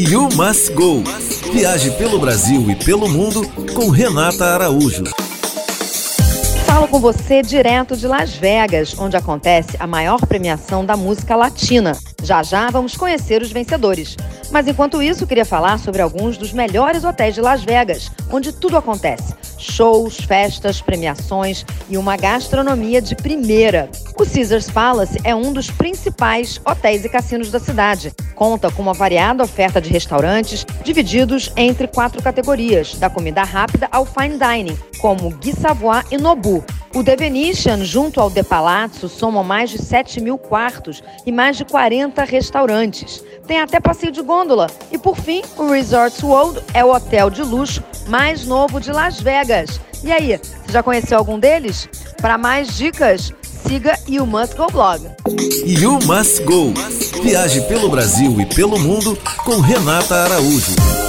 You Must Go. Viaje pelo Brasil e pelo mundo com Renata Araújo. Falo com você direto de Las Vegas, onde acontece a maior premiação da música latina. Já já vamos conhecer os vencedores. Mas enquanto isso, queria falar sobre alguns dos melhores hotéis de Las Vegas, onde tudo acontece shows, festas, premiações e uma gastronomia de primeira. O Caesars Palace é um dos principais hotéis e cassinos da cidade. Conta com uma variada oferta de restaurantes, divididos entre quatro categorias, da comida rápida ao fine dining, como Gui Savoy e Nobu. O The Venetian, junto ao The Palazzo, soma mais de 7 mil quartos e mais de 40 restaurantes. Tem até passeio de gôndola. E por fim, o Resorts World é o hotel de luxo mais novo de Las Vegas. E aí, você já conheceu algum deles? Para mais dicas, siga You Must Go Blog. You Must Go. Viaje pelo Brasil e pelo mundo com Renata Araújo.